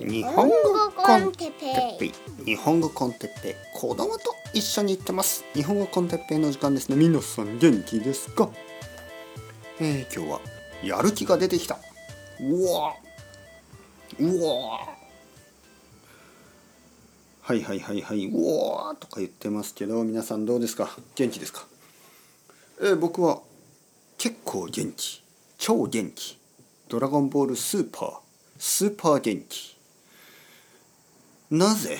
日本語コンテッペイ。日本語コンテッペイ。子供と一緒に行ってます。日本語コンテッペイの時間ですね。皆さん元気ですか？えー、今日はやる気が出てきた。うわうわはいはいはいはい。うわとか言ってますけど皆さんどうですか？元気ですか？えー、僕は結構元気。超元気。ドラゴンボールスーパー。スーパー元気。なぜ、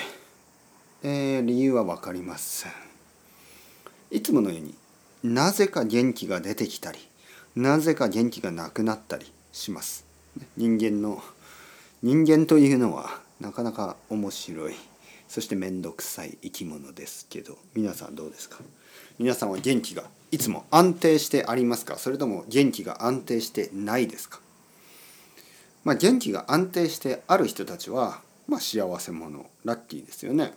えー、理由は分かりません。いつものようになぜか元気が出てきたりなぜか元気がなくなったりします。人間の人間というのはなかなか面白いそして面倒くさい生き物ですけど皆さんどうですか？皆さんは元気がいつも安定してありますか？それとも元気が安定してないですか？まあ元気が安定してある人たちはまあ、幸せ者ラッキーですよね。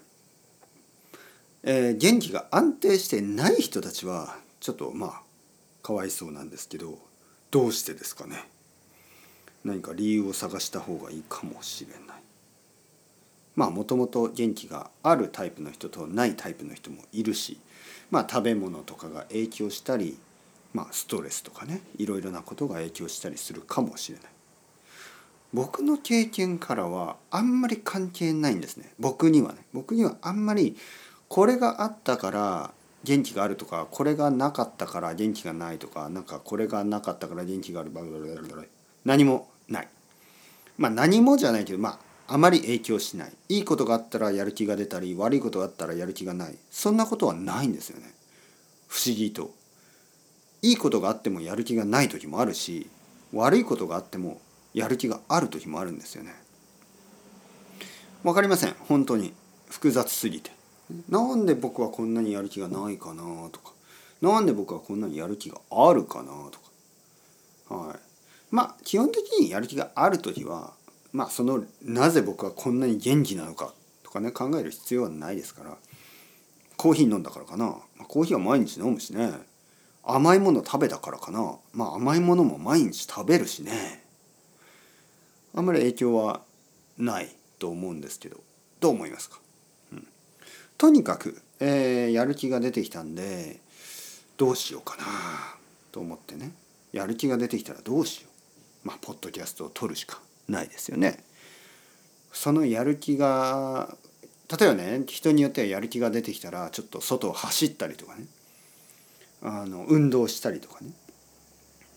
えー、元気が安定してない人たちはちょっとまあかわいそうなんですけどどうしてですかね何か理由を探した方がいいかもしれない。まあもともと元気があるタイプの人とないタイプの人もいるしまあ食べ物とかが影響したりまあストレスとかねいろいろなことが影響したりするかもしれない。僕の経験からはあんまり関係ないんですね。僕にはね。僕にはあんまりこれがあったから元気があるとかこれがなかったから元気がないとかなんかこれがなかったから元気があるバラバラバラ何もないまあ何もじゃないけどまああまり影響しないいいことがあったらやる気が出たり悪いことがあったらやる気がないそんなことはないんですよね不思議といいことがあってもやる気がない時もあるし悪いことがあってもやる気がある時もあるんですよね。わかりません。本当に。複雑すぎて。なんで僕はこんなにやる気がないかなとか。なんで僕はこんなにやる気があるかなとか。はい。まあ基本的にやる気がある時はまあそのなぜ僕はこんなに元気なのかとかね考える必要はないですから。コーヒー飲んだからかな。コーヒーは毎日飲むしね。甘いもの食べたからかな。まあ甘いものも毎日食べるしね。あんまり影響はないと思うんですけどどう思いますか、うん、とにかく、えー、やる気が出てきたんでどうしようかなと思ってね。やる気が出てきたらどうしよう。まあポッドキャストを撮るしかないですよね。そのやる気が例えばね人によってはやる気が出てきたらちょっと外を走ったりとかね。あの運動したりとかね。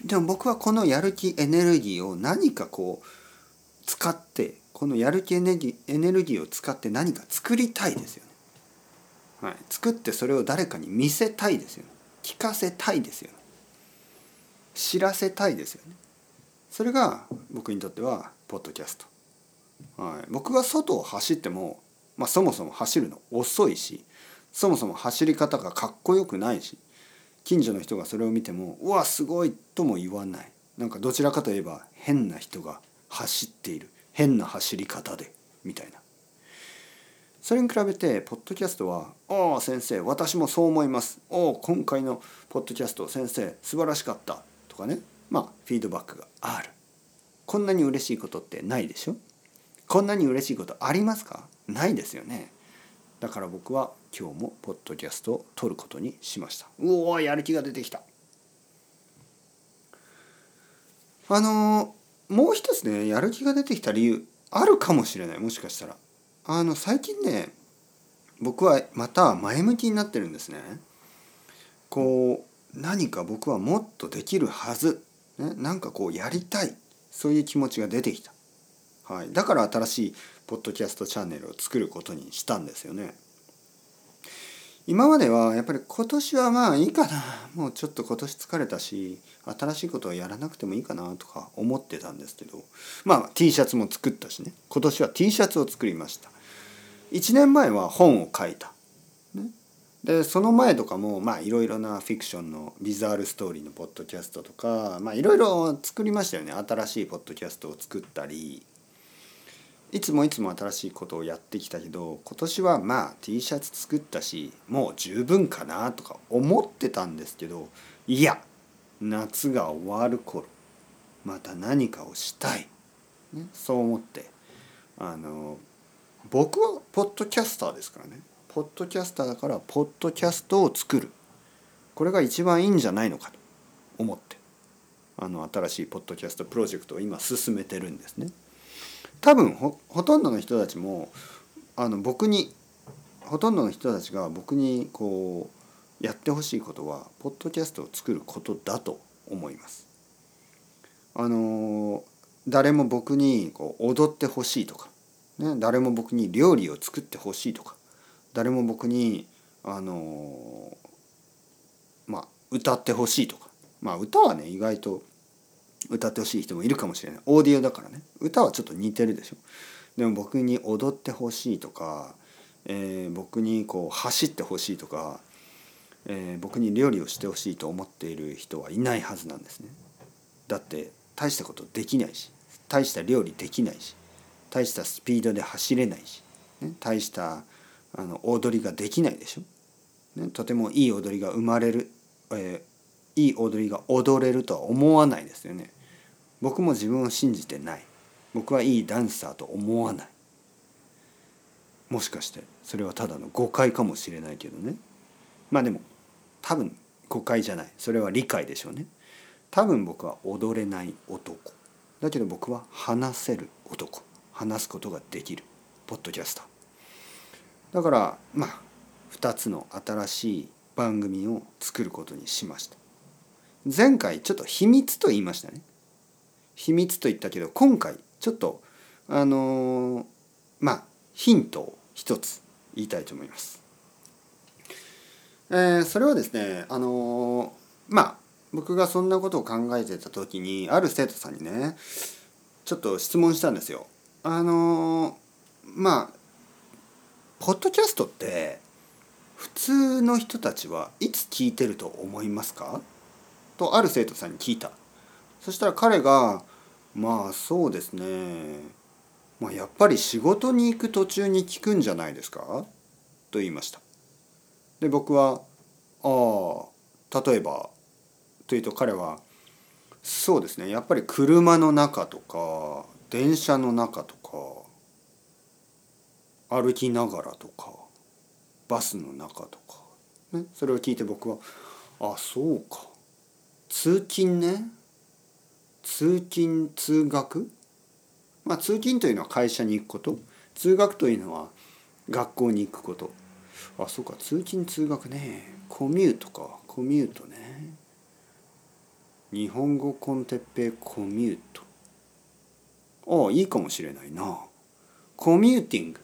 でも僕はこのやる気エネルギーを何かこう使ってこのやる気エネルギーエネルギーを使って何か作りたいですよね。はい、作ってそれを誰かに見せたいですよね。聞かせたいですよね。知らせたいですよね。それが僕にとってはポッドキャスト。はい、僕が外を走っても、まあ、そもそも走るの遅いしそもそも走り方がかっこよくないし近所の人がそれを見ても「うわすごい!」とも言わないなんかどちらかといえば変な人が走っている。変な走り方で。みたいな。それに比べてポッドキャストは「ああ先生私もそう思います」「おお今回のポッドキャスト先生素晴らしかった」とかね。まあフィードバックがある。こんなに嬉しいことってないでしょ？こんなに嬉しいことありますか？ないですよね。だから僕は今日もポッドキャストを撮ることにしました。うおやる気が出てきた。あのもう一つねやる気が出てきた理由あるかもしれないもしかしたら。あの最近ね僕はまた前向きになってるんですね。こう何か僕はもっとできるはず、ね、なんかこうやりたいそういう気持ちが出てきた、はい、だから新しいポッドキャストチャンネルを作ることにしたんですよね。今まではやっぱり今年はまあいいかな。もうちょっと今年疲れたし新しいことはやらなくてもいいかなとか思ってたんですけど。まあ T シャツも作ったしね。今年は T シャツを作りました。1年前は本を書いた、ね、でその前とかもまあいろいろなフィクションのビザールストーリーのポッドキャストとかまあいろいろ作りましたよね。新しいポッドキャストを作ったり。いつもいつも新しいことをやってきたけど今年はまあ T シャツ作ったしもう十分かなとか思ってたんですけどいや夏が終わる頃また何かをしたい、ね、そう思ってあの僕はポッドキャスターですからね。ポッドキャスターだからポッドキャストを作る。これが一番いいんじゃないのかと思ってあの新しいポッドキャストプロジェクトを今進めてるんですね。多分ほとんどの人たちもあの僕にほとんどの人たちが僕にこうやってほしいことはポッドキャストを作ることだと思います。あの誰も僕にこう踊ってほしいとか、ね、誰も僕に料理を作ってほしいとか誰も僕にあのまあ歌ってほしいとかまあ歌はね意外と歌ってほしい人もいるかもしれない。オーディオだからね。歌はちょっと似てるでしょ。でも僕に踊ってほしいとか、えー、僕にこう走ってほしいとか、えー、僕に料理をしてほしいと思っている人はいないはずなんですね。だって大したことできないし大した料理できないし大したスピードで走れないし、ね、大したあの踊りができないでしょ、ね、とてもいい踊りが生まれる、えー、いい踊りが踊れるとは思わないですよね。僕も自分を信じてない。僕はいいダンサーと思わない。もしかしてそれはただの誤解かもしれないけどね。まあでも多分誤解じゃない。それは理解でしょうね。多分僕は踊れない男。だけど僕は話せる男。話すことができる。ポッドキャスター。だからまあ2つの新しい番組を作ることにしました。前回ちょっと秘密と言いましたね。秘密と言ったけど今回ちょっとあのー、まあヒントを一つ言いたいと思います。えー、それはですねあのー、まあ僕がそんなことを考えてた時にある生徒さんにねちょっと質問したんですよ。あのまあポッドキャストって普通の人たちはいつ聞いてると思いますか？とある生徒さんに聞いた。そしたら彼がまあそうですね。まあやっぱり仕事に行く途中に聞くんじゃないですか？と言いました。で僕は「ああ例えば」というと彼は「そうですね。やっぱり車の中とか電車の中とか歩きながらとかバスの中とか、ね、それを聞いて僕は「あそうか。通勤ね。通勤通学？まあ通勤というのは会社に行くこと。通学というのは学校に行くこと。あそうか。通勤通学ね。コミュートか。コミュートね。日本語コンテッペコミュート。ああいいかもしれないな。コミューティング。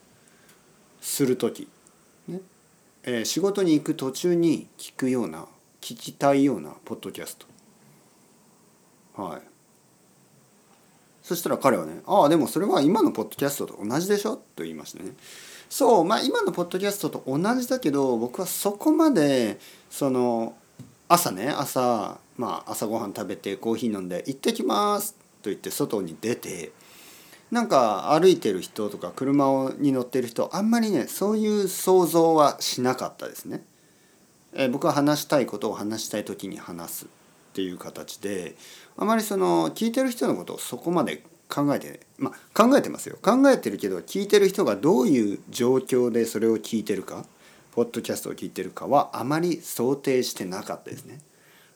する時、ね。えー、仕事に行く途中に聞くような聞きたいようなポッドキャスト。はい。そしたら彼はね「ああでもそれは今のポッドキャストと同じでしょ?」と言いましたね。そうまあ今のポッドキャストと同じだけど僕はそこまでその朝ね朝まあ朝ごはん食べてコーヒー飲んで「行ってきます」と言って外に出てなんか歩いてる人とか車に乗ってる人あんまりねそういう想像はしなかったですね。え僕は話したいことを話したい時に話すっていう形であまりその聞いてる人のことをそこまで考えてまあ考えてますよ。考えてるけど聞いてる人がどういう状況でそれを聞いてるかポッドキャストを聞いてるかはあまり想定してなかったですね。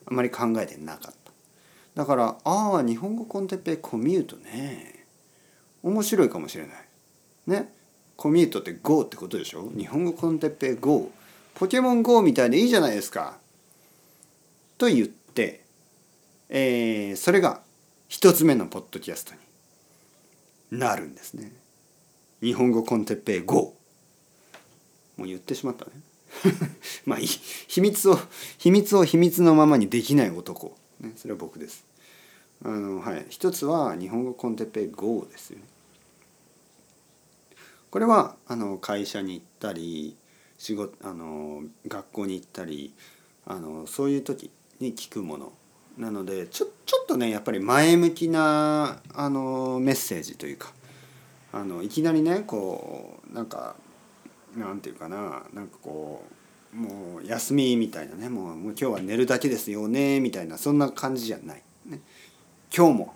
あまり考えてなかった。だからああ日本語コンテッペコミュートね。面白いかもしれない。ね。コミュートって GO ってことでしょ？日本語コンテッペ GO ポケモン GO みたいでいいじゃないですか。と言ってえー、それが一つ目のポッドキャストになるんですね。日本語コンテッペイ GO! もう言ってしまったね。まあいい。秘密を、秘密を秘密のままにできない男。ね、それは僕です。あの、はい。一つは日本語コンテッペイ GO ですよね。これは、あの、会社に行ったり、仕事、あの、学校に行ったり、あの、そういう時に聞くものなのでちょちょっとねやっぱり前向きなあのメッセージというかあのいきなりねこうなんかなんていうかななんかこうもう休みみたいなねもうもう今日は寝るだけですよねみたいなそんな感じじゃない。ね、今日も、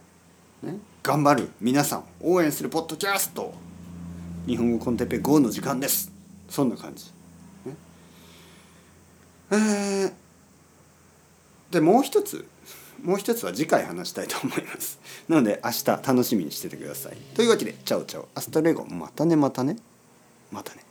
ね、頑張る皆さん応援するポッドキャスト日本語コンテッペ GO の時間です。そんな感じ、ね、えー、でもう一つもう一つは次回話したいと思います。なので明日楽しみにしててください。というわけで chao chao。 hasta luego またねまたね。またね。